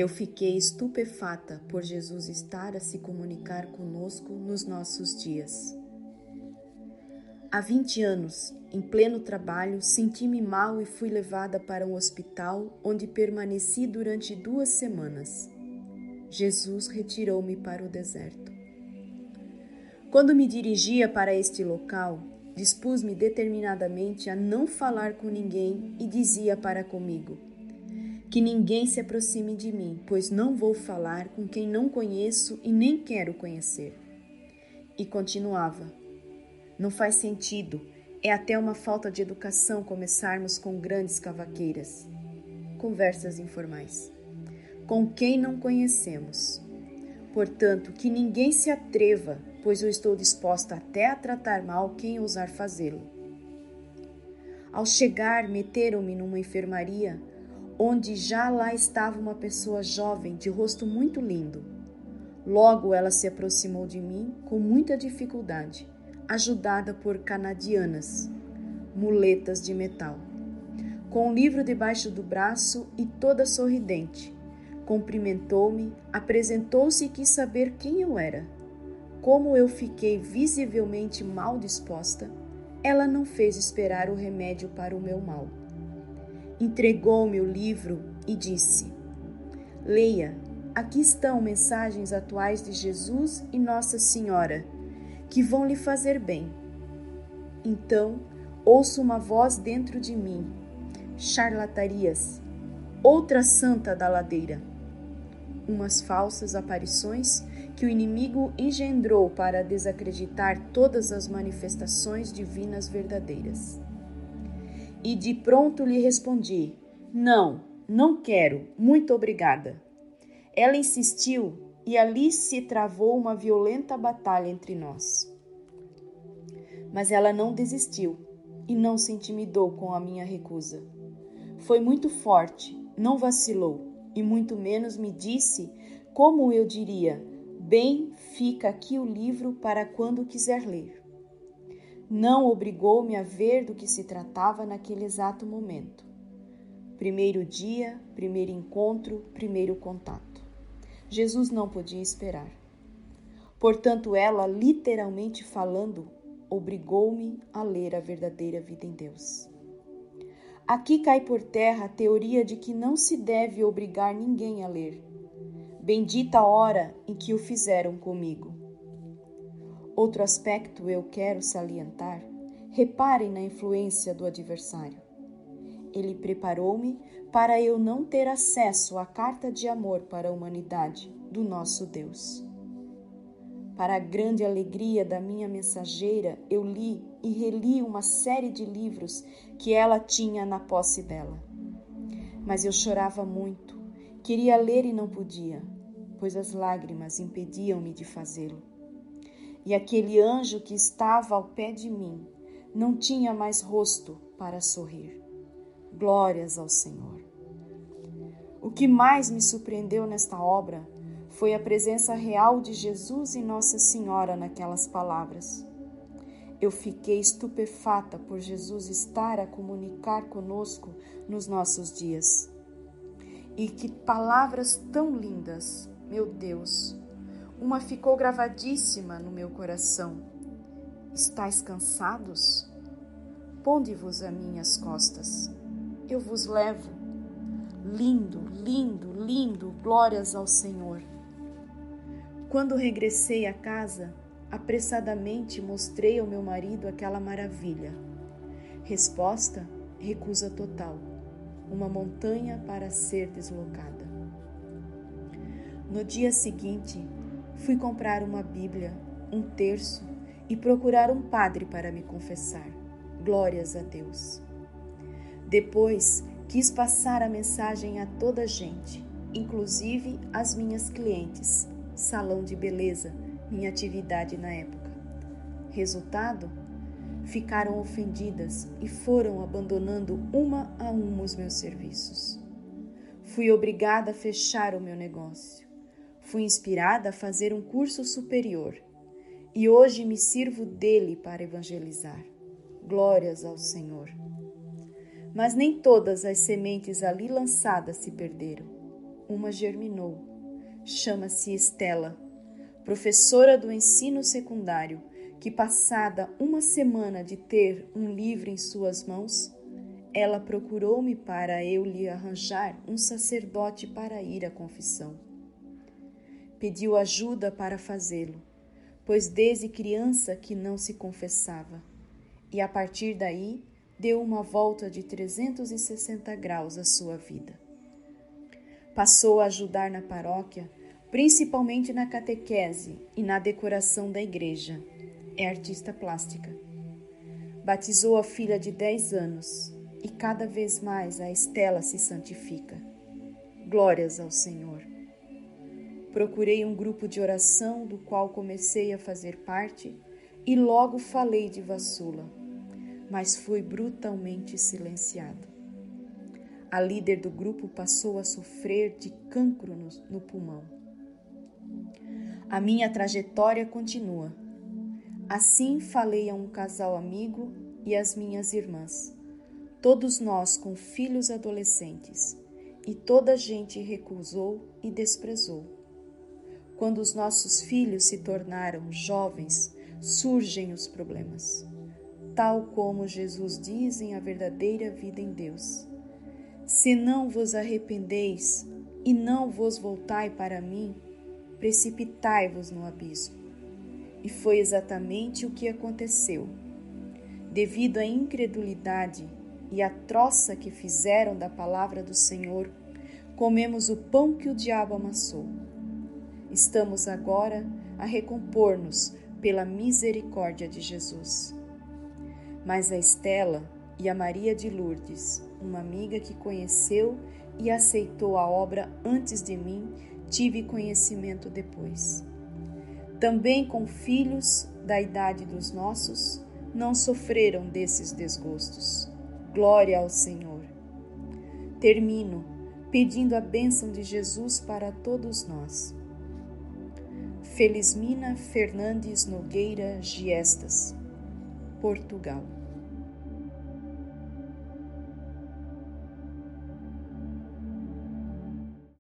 Eu fiquei estupefata por Jesus estar a se comunicar conosco nos nossos dias. Há 20 anos, em pleno trabalho, senti-me mal e fui levada para um hospital onde permaneci durante duas semanas. Jesus retirou-me para o deserto. Quando me dirigia para este local, dispus-me determinadamente a não falar com ninguém e dizia para comigo: Que ninguém se aproxime de mim, pois não vou falar com quem não conheço e nem quero conhecer. E continuava: Não faz sentido é até uma falta de educação começarmos com grandes cavaqueiras. Conversas informais. Com quem não conhecemos. Portanto, que ninguém se atreva, pois eu estou disposta até a tratar mal quem ousar fazê-lo. Ao chegar, meteram-me numa enfermaria, onde já lá estava uma pessoa jovem, de rosto muito lindo. Logo ela se aproximou de mim com muita dificuldade ajudada por canadianas, muletas de metal. Com o livro debaixo do braço e toda sorridente, cumprimentou-me, apresentou-se e quis saber quem eu era. Como eu fiquei visivelmente mal disposta, ela não fez esperar o remédio para o meu mal. Entregou-me o livro e disse: Leia, aqui estão mensagens atuais de Jesus e Nossa Senhora que vão lhe fazer bem. Então ouço uma voz dentro de mim: charlatarias, outra santa da ladeira. Umas falsas aparições que o inimigo engendrou para desacreditar todas as manifestações divinas verdadeiras. E de pronto lhe respondi: Não, não quero, muito obrigada. Ela insistiu e ali se travou uma violenta batalha entre nós. Mas ela não desistiu e não se intimidou com a minha recusa. Foi muito forte, não vacilou e muito menos me disse como eu diria: Bem, fica aqui o livro para quando quiser ler. Não obrigou-me a ver do que se tratava naquele exato momento. Primeiro dia, primeiro encontro, primeiro contato. Jesus não podia esperar. Portanto, ela, literalmente falando, obrigou-me a ler a verdadeira vida em Deus. Aqui cai por terra a teoria de que não se deve obrigar ninguém a ler. Bendita a hora em que o fizeram comigo. Outro aspecto eu quero salientar. Reparem na influência do adversário. Ele preparou-me para eu não ter acesso à carta de amor para a humanidade do nosso Deus. Para a grande alegria da minha mensageira, eu li e reli uma série de livros que ela tinha na posse dela. Mas eu chorava muito, queria ler e não podia, pois as lágrimas impediam-me de fazê-lo. E aquele anjo que estava ao pé de mim não tinha mais rosto para sorrir. Glórias ao Senhor. O que mais me surpreendeu nesta obra foi a presença real de Jesus e Nossa Senhora naquelas palavras. Eu fiquei estupefata por Jesus estar a comunicar conosco nos nossos dias. E que palavras tão lindas, meu Deus! Uma ficou gravadíssima no meu coração. Estais cansados? Ponde-vos a minhas costas eu vos levo. Lindo, lindo, lindo, glórias ao Senhor. Quando regressei à casa, apressadamente mostrei ao meu marido aquela maravilha. Resposta: recusa total. Uma montanha para ser deslocada. No dia seguinte, fui comprar uma Bíblia, um terço e procurar um padre para me confessar. Glórias a Deus. Depois, quis passar a mensagem a toda a gente, inclusive às minhas clientes, salão de beleza, minha atividade na época. Resultado? Ficaram ofendidas e foram abandonando uma a uma os meus serviços. Fui obrigada a fechar o meu negócio. Fui inspirada a fazer um curso superior e hoje me sirvo dele para evangelizar. Glórias ao Senhor. Mas nem todas as sementes ali lançadas se perderam. uma germinou. Chama-se Estela, professora do ensino secundário, que, passada uma semana de ter um livro em suas mãos, ela procurou-me para eu lhe arranjar um sacerdote para ir à confissão. Pediu ajuda para fazê-lo, pois desde criança que não se confessava, e a partir daí deu uma volta de 360 graus à sua vida. Passou a ajudar na paróquia, principalmente na catequese e na decoração da igreja. É artista plástica. Batizou a filha de 10 anos e cada vez mais a Estela se santifica. Glórias ao Senhor. Procurei um grupo de oração do qual comecei a fazer parte e logo falei de Vassula, mas fui brutalmente silenciado. A líder do grupo passou a sofrer de cancro no, no pulmão. A minha trajetória continua. Assim falei a um casal amigo e às minhas irmãs todos nós com filhos adolescentes, e toda a gente recusou e desprezou. Quando os nossos filhos se tornaram jovens, surgem os problemas. Tal como Jesus diz em a verdadeira vida em Deus: Se não vos arrependeis e não vos voltai para mim, precipitai-vos no abismo. E foi exatamente o que aconteceu. Devido à incredulidade e a troça que fizeram da palavra do Senhor, comemos o pão que o diabo amassou. Estamos agora a recompor-nos pela misericórdia de Jesus. Mas a Estela e a Maria de Lourdes, uma amiga que conheceu e aceitou a obra antes de mim, tive conhecimento depois. Também com filhos da idade dos nossos, não sofreram desses desgostos. Glória ao Senhor. Termino pedindo a bênção de Jesus para todos nós. Felismina Fernandes Nogueira Giestas, Portugal.